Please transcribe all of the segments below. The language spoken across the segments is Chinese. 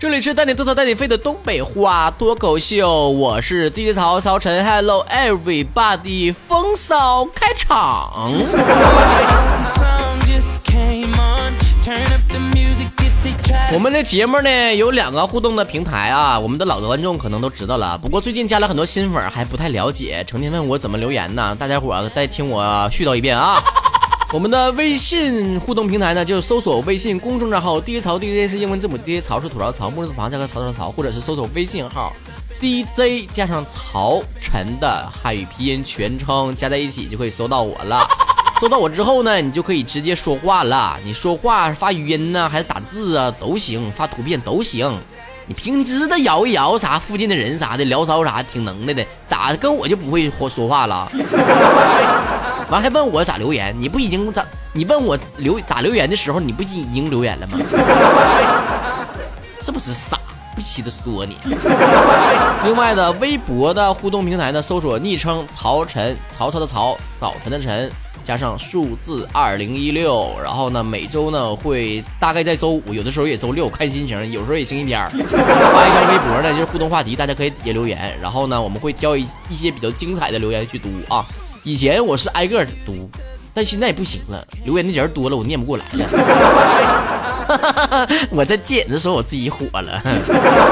这里是带你吐槽带你飞的东北话脱口秀，我是 DJ 曹曹晨，Hello everybody，风骚开场。我们的节目呢有两个互动的平台啊，我们的老的观众可能都知道了，不过最近加了很多新粉还不太了解，成天问我怎么留言呢？大家伙再听我絮叨一遍啊。我们的微信互动平台呢，就是搜索微信公众账号 DJ 曹 DJ 是英文字母 DJ 曹是吐槽曹木字旁加个曹曹曹，或者是搜索微信号 DJ 加上曹晨的汉语拼音全称加在一起就可以搜到我了。搜到我之后呢，你就可以直接说话了。你说话发语音呢，还是打字啊都行，发图片都行。你平时的摇一摇啥，附近的人啥的聊骚啥，挺能耐的，咋跟我就不会说说话了？完还问我咋留言？你不已经咋？你问我留咋留言的时候，你不已经留言了吗？是不是傻？不稀得说你。另外的微博的互动平台呢，搜索昵称曹晨，曹操的曹，早晨的晨，加上数字二零一六，然后呢，每周呢会大概在周五，有的时候也周六，看心情，有时候也星期天发一条微博呢，就是互动话题，大家可以底下留言，然后呢，我们会挑一一些比较精彩的留言去读啊。以前我是挨个读，但现在不行了，留言的人多了，我念不过来了。我在戒的时候，我自己火了。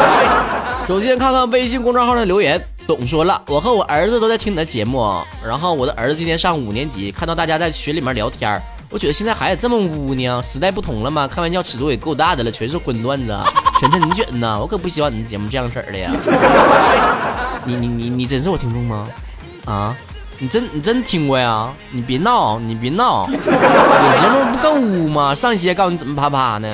首先看看微信公众号的留言，董说了，我和我儿子都在听你的节目，然后我的儿子今天上五年级，看到大家在群里面聊天，我觉得现在孩子这么污呢，时代不同了吗？开玩笑尺度也够大的了，全是荤段子。晨晨，你觉得呢？我可不希望你的节目这样式儿的呀。你你你你真是我听众吗？啊？你真你真听过呀？你别闹，你别闹，我节目不更污吗？上一期告诉你怎么啪啪呢？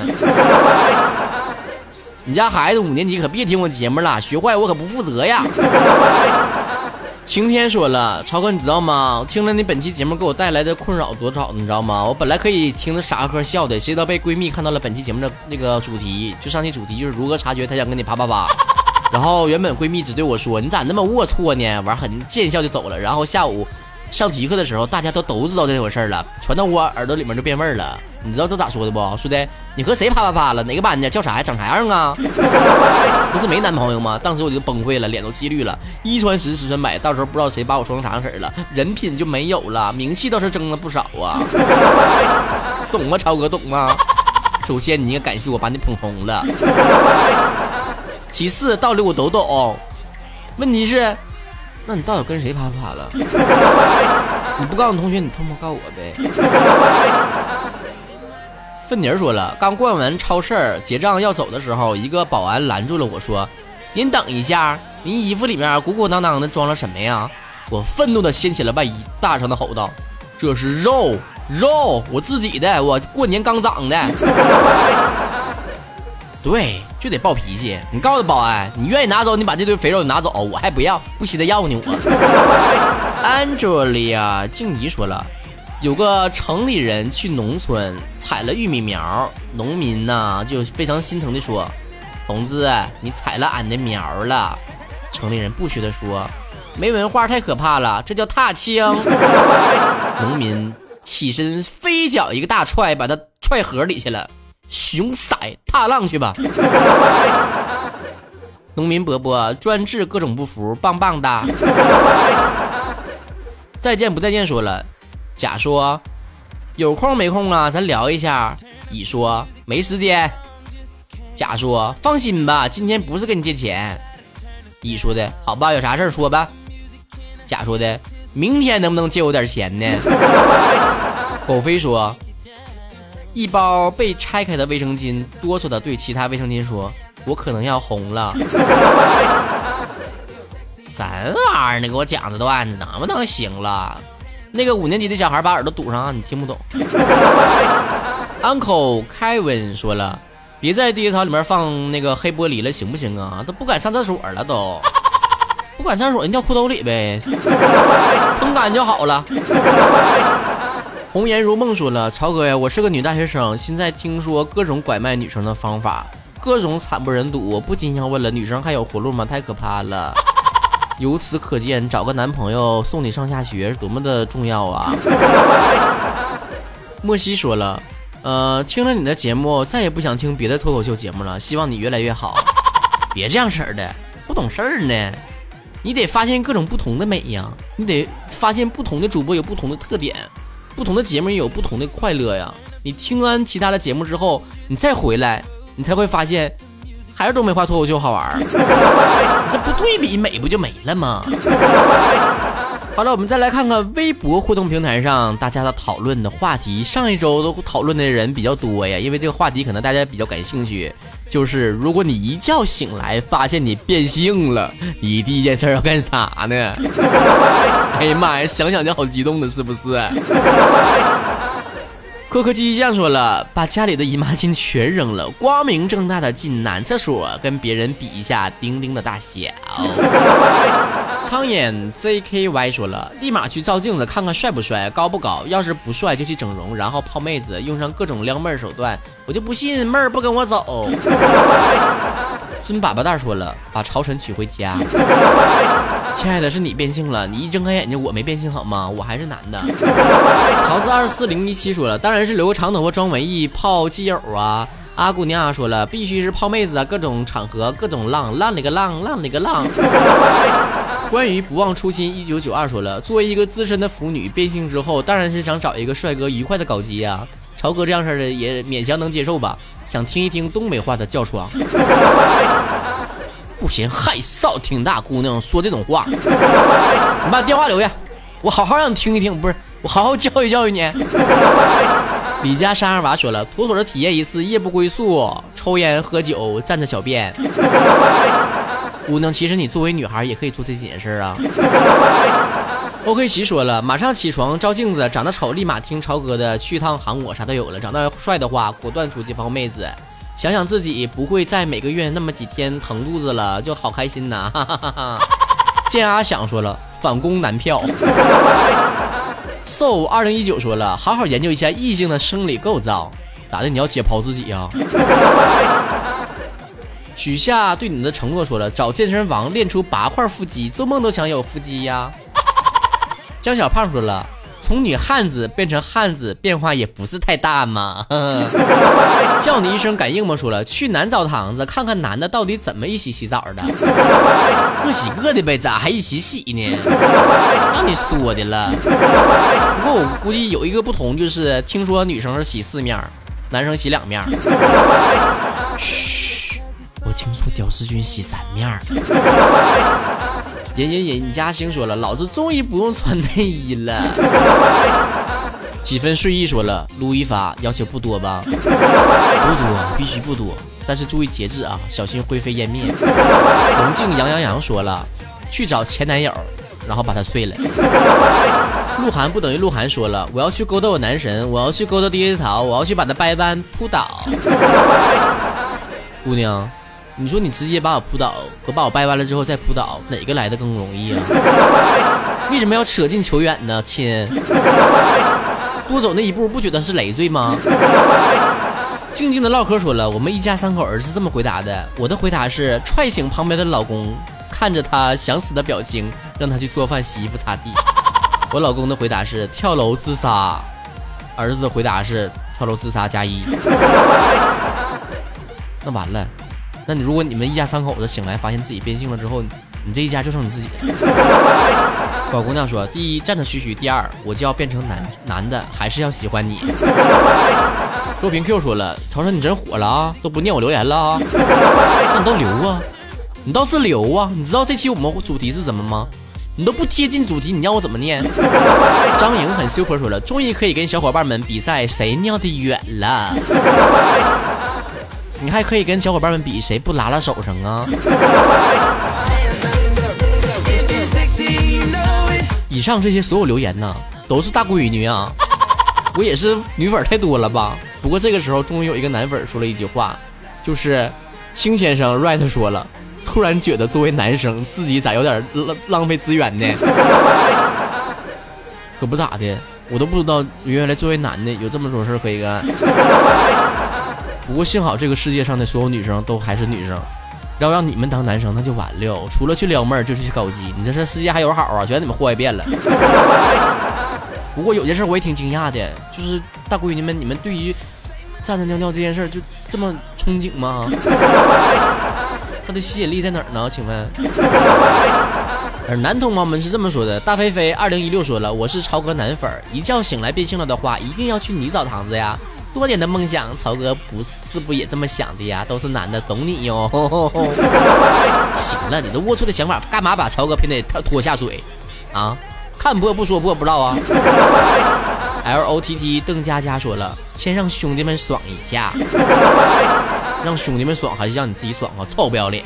你家孩子五年级可别听我节目了，学坏我可不负责呀。晴天说了，超哥你知道吗？听了你本期节目给我带来的困扰多少，你知道吗？我本来可以听着傻呵笑的，谁知道被闺蜜看到了本期节目的那个主题，就上期主题就是如何察觉他想跟你啪啪啪。然后原本闺蜜只对我说：“你咋那么龌龊呢？”完很见笑就走了。然后下午上体育课的时候，大家都都知道这回事了，传到我耳朵里面就变味儿了。你知道都咋说的不？说的你和谁啪啪啪了？哪个班的？叫啥呀？长啥样啊？不是没男朋友吗？当时我就崩溃了，脸都气绿了。一传十，十传百，到时候不知道谁把我说成啥样式了，人品就没有了，名气倒是增了不少啊。懂吗，超哥？懂吗？首先你应该感谢我把你捧红了。其次，道理我都懂，问题是，那你到底跟谁啪啪了？你不告诉同学，你偷摸告我呗。粪泥说了，刚逛完超市结账要走的时候，一个保安拦住了我说：“您等一下，您衣服里面鼓鼓囊囊的装了什么呀？”我愤怒的掀起了外衣，大声的吼道：“这是肉，肉，我自己的，我过年刚长的。”对，就得暴脾气。你告诉保安，你愿意拿走，你把这堆肥肉拿走，我还不要，不稀得要呢我。Angelia 静怡说了，有个城里人去农村采了玉米苗，农民呢就非常心疼的说：“同志，你采了俺的苗了。”城里人不屑的说：“没文化太可怕了，这叫踏青。”农民起身飞脚一个大踹，把他踹河里去了。熊色踏浪去吧，农民伯伯专治各种不服，棒棒的。再见不再见说了，甲说有空没空啊，咱聊一下。乙说没时间。甲说放心吧，今天不是跟你借钱。乙说的好吧，有啥事说吧。甲说的明天能不能借我点钱呢？狗飞说。一包被拆开的卫生巾，哆嗦的对其他卫生巾说：“我可能要红了。”啥玩意儿呢？给我讲的段子能不能行了？那个五年级的小孩把耳朵堵上，你听不懂。Uncle Kevin 说了：“别在第一槽里面放那个黑玻璃了，行不行啊？都不敢上厕所了，都不敢上厕所，你掉裤兜里呗，通干就好了。”红颜如梦说了：“超哥呀，我是个女大学生，现在听说各种拐卖女生的方法，各种惨不忍睹，我不禁要问了：女生还有活路吗？太可怕了！由此可见，找个男朋友送你上下学是多么的重要啊！” 莫西说了：“呃，听了你的节目，再也不想听别的脱口秀节目了。希望你越来越好。别这样式儿的，不懂事儿呢。你得发现各种不同的美呀，你得发现不同的主播有不同的特点，不同的节目也有不同的快乐呀。你听完其他的节目之后，你再回来，你才会发现，还是东北话脱口秀好玩儿。这不对比美不就没了吗？好了，我们再来看看微博互动平台上大家的讨论的话题。上一周都讨论的人比较多呀，因为这个话题可能大家比较感兴趣。就是如果你一觉醒来发现你变性了，你第一件事要干啥呢？哎呀妈呀，想想就好激动的，是不是？科科鸡酱说了，把家里的姨妈巾全扔了，光明正大的进男厕所，跟别人比一下丁丁的大小。苍眼 ZKY 说了，立马去照镜子看看帅不帅，高不高。要是不帅就去整容，然后泡妹子，用上各种撩妹手段，我就不信妹儿不跟我走。孙粑粑蛋说了，把朝晨娶回家。亲爱的，是你变性了，你一睁开眼睛，我没变性好吗？我还是男的。桃子二四零一七说了，当然是留个长头发装文艺泡基友啊。阿姑娘说了，必须是泡妹子啊，各种场合各种浪，浪里个浪，浪里个浪。关于不忘初心一九九二说了，作为一个资深的腐女，变性之后当然是想找一个帅哥愉快的搞基呀。朝哥这样式的也勉强能接受吧？想听一听东北话的叫床。不嫌害臊，听大姑娘说这种话，你把电话留下，我好好让你听一听，不是我好好教育教育你。李家山二娃说了，妥妥的体验一次夜不归宿，抽烟喝酒站着小便。姑娘，其实你作为女孩也可以做这几件事啊。OK 奇说了，马上起床照镜子，长得丑立马听超哥的，去趟韩国啥都有了。长得帅的话，果断出去泡妹子。想想自己不会在每个月那么几天疼肚子了，就好开心呐！哈哈哈哈见阿想说了，反攻男票。So 二零一九说了，好好研究一下异性的生理构造，咋的？你要解剖自己呀？许下对你们的承诺说了，找健身房练出八块腹肌，做梦都想有腹肌呀。江小胖说了。从女汉子变成汉子，变化也不是太大嘛。叫你一声感应吗？说了，去男澡堂子看看男的到底怎么一起洗澡的。各洗各的呗，咋还一起洗呢？让你说的了。不过我估计有一个不同，就是听说女生是洗四面，男生洗两面。嘘，我听说屌丝君洗三面。隐隐隐嘉兴说了，老子终于不用穿内衣了。几分睡意说了，撸一发要求不多吧？不多，必须不多，但是注意节制啊，小心灰飞烟灭。龙静杨洋洋说了，去找前男友，然后把他睡了。鹿晗不等于鹿晗说了，我要去勾搭我男神，我要去勾搭 DJ 草，我要去把他掰弯扑倒。姑娘。你说你直接把我扑倒和把我掰弯了之后再扑倒，哪个来的更容易啊？为什么要扯近求远呢，亲？多走那一步不觉得是累赘吗？静静的唠嗑说了，我们一家三口儿是这么回答的，我的回答是踹醒旁边的老公，看着他想死的表情，让他去做饭、洗衣服、擦地。我老公的回答是跳楼自杀，儿子的回答是跳楼自杀加一。那完了。那你如果你们一家三口子醒来发现自己变性了之后，你这一家就剩你自己了。小姑娘说：“第一站着嘘嘘，第二我就要变成男男的，还是要喜欢你。”周平 Q 说了：“超生你真火了啊，都不念我留言了啊？那你都留啊，你倒是留啊！你知道这期我们主题是什么吗？你都不贴近主题，你让我怎么念？”张莹很 super 说了：“终于可以跟小伙伴们比赛谁尿的远了。”你还可以跟小伙伴们比谁不拉拉手上啊！以上这些所有留言呢，都是大闺女啊！我也是女粉太多了吧？不过这个时候终于有一个男粉说了一句话，就是青先生 right 说了，突然觉得作为男生自己咋有点浪浪费资源呢？可不咋的，我都不知道原来作为男的有这么多事可以干。不过幸好这个世界上的所有女生都还是女生，要让你们当男生那就完了，除了去撩妹儿就是去搞基，你这这世界还有好啊？全让你们祸害遍了。不过有件事我也挺惊讶的，就是大闺女们，你们对于站着尿尿这件事就这么憧憬吗？它的吸引力在哪儿呢？请问？而男同胞们是这么说的：大飞飞二零一六说了，我是超哥男粉儿，一觉醒来变性了的话，一定要去女澡堂子呀。多年的梦想，曹哥不是不也这么想的呀？都是男的，懂你哟。行了，你都龌龊的想法，干嘛把曹哥偏得拖下水啊？看破不说破，不知道啊。L O T T 邓佳佳说了，先让兄弟们爽一下，让兄弟们爽还是让你自己爽啊？臭不要脸！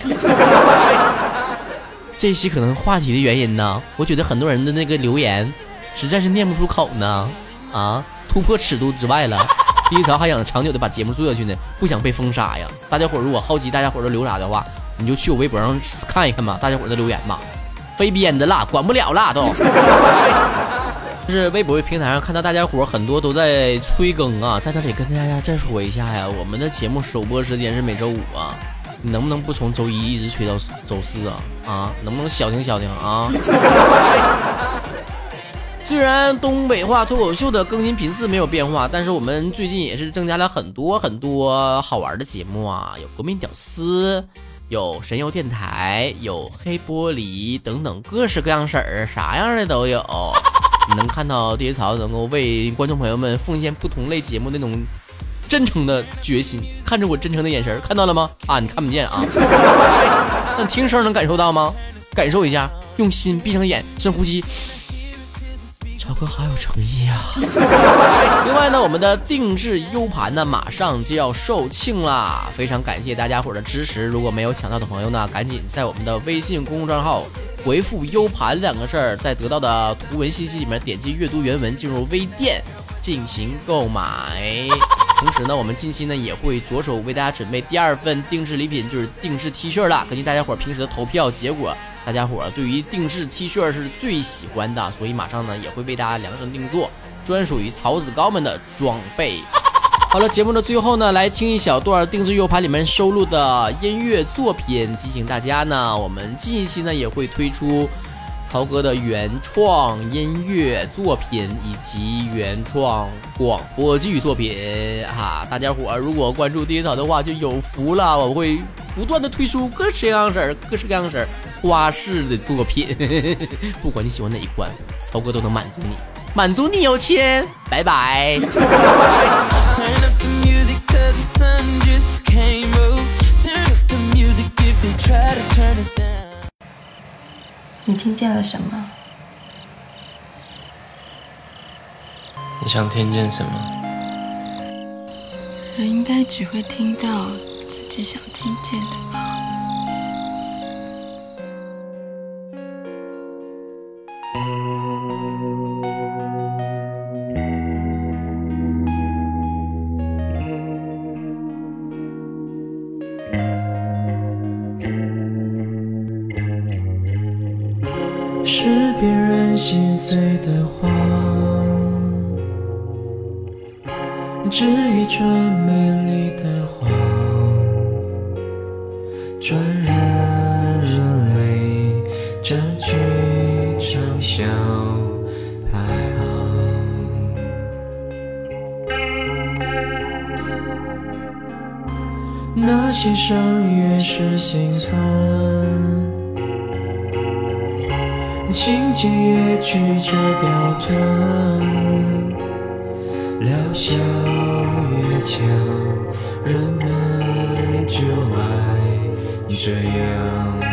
这期可能话题的原因呢，我觉得很多人的那个留言实在是念不出口呢，啊，突破尺度之外了。第一条还想长久的把节目做下去呢，不想被封杀呀。大家伙如果好奇大家伙都留啥的话，你就去我微博上看一看吧，大家伙的留言吧，非编的啦，管不了啦都。就是微博平台上看到大家伙很多都在催更啊，在这里跟大家再说一下呀，我们的节目首播时间是每周五啊，你能不能不从周一一直催到周四啊？啊，能不能消停消停啊？虽然东北话脱口秀的更新频次没有变化，但是我们最近也是增加了很多很多好玩的节目啊，有国民屌丝，有神游电台，有黑玻璃等等各式各样式儿，啥样的都有。你能看到爹槽能够为观众朋友们奉献不同类节目那种真诚的决心，看着我真诚的眼神，看到了吗？啊，你看不见啊，但听声能感受到吗？感受一下，用心闭上眼，深呼吸。超哥好有诚意啊！另外呢，我们的定制 U 盘呢，马上就要售罄啦，非常感谢大家伙的支持。如果没有抢到的朋友呢，赶紧在我们的微信公众账号回复 “U 盘”两个字儿，在得到的图文信息里面点击阅读原文，进入微店进行购买。同时呢，我们近期呢也会着手为大家准备第二份定制礼品，就是定制 T 恤了。根据大家伙平时的投票结果。大家伙对于定制 T 恤是最喜欢的，所以马上呢也会为大家量身定做，专属于曹子高们的装备。好了，节目的最后呢，来听一小段定制 U 盘里面收录的音乐作品，提醒大家呢，我们近期呢也会推出。曹哥的原创音乐作品以及原创广播剧作品，哈，大家伙儿如果关注第一草的话就有福了。我会不断的推出各式各样式儿、各式各样式儿花式的作品，不管你喜欢哪一款，曹哥都能满足你，满足你有钱。拜拜。你听见了什么？你想听见什么？人应该只会听到自己想听见的吧。是一串美丽的谎，转人热泪，占据畅销排行。那些伤越是心酸，情节越曲折刁钻。疗效越强，人们就爱这样。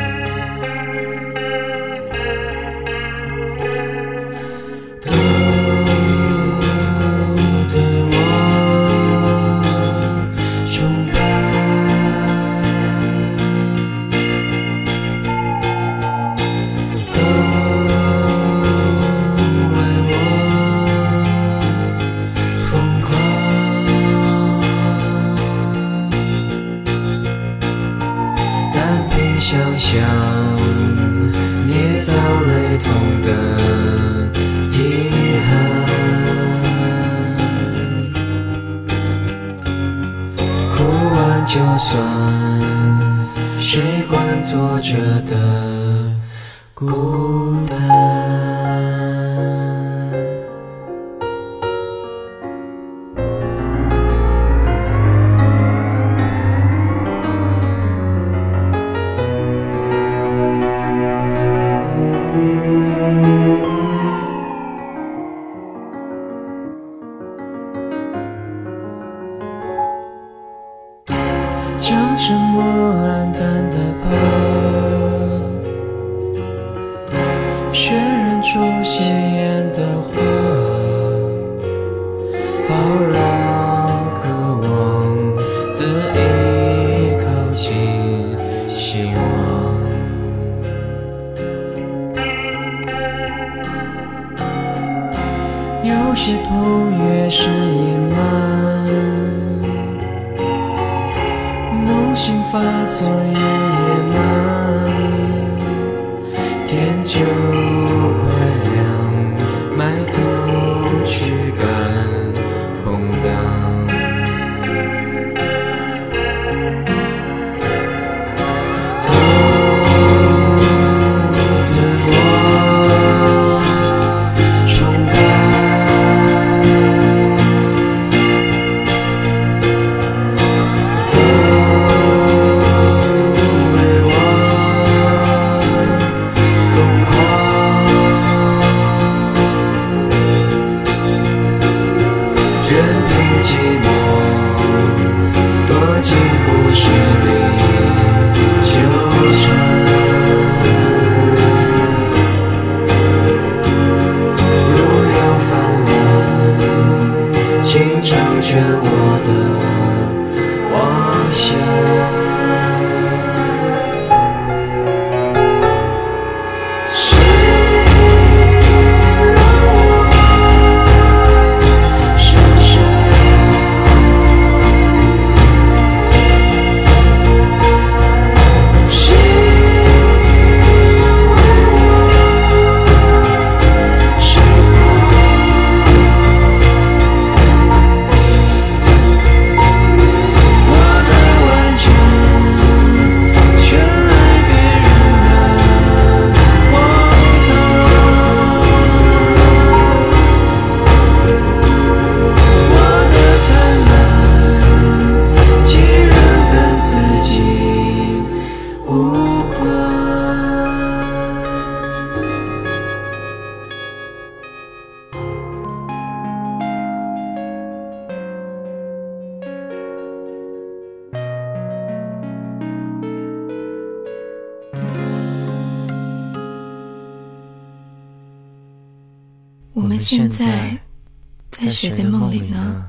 算谁惯作者的孤单。什么昨夜野马天秋。现在在谁的梦里呢？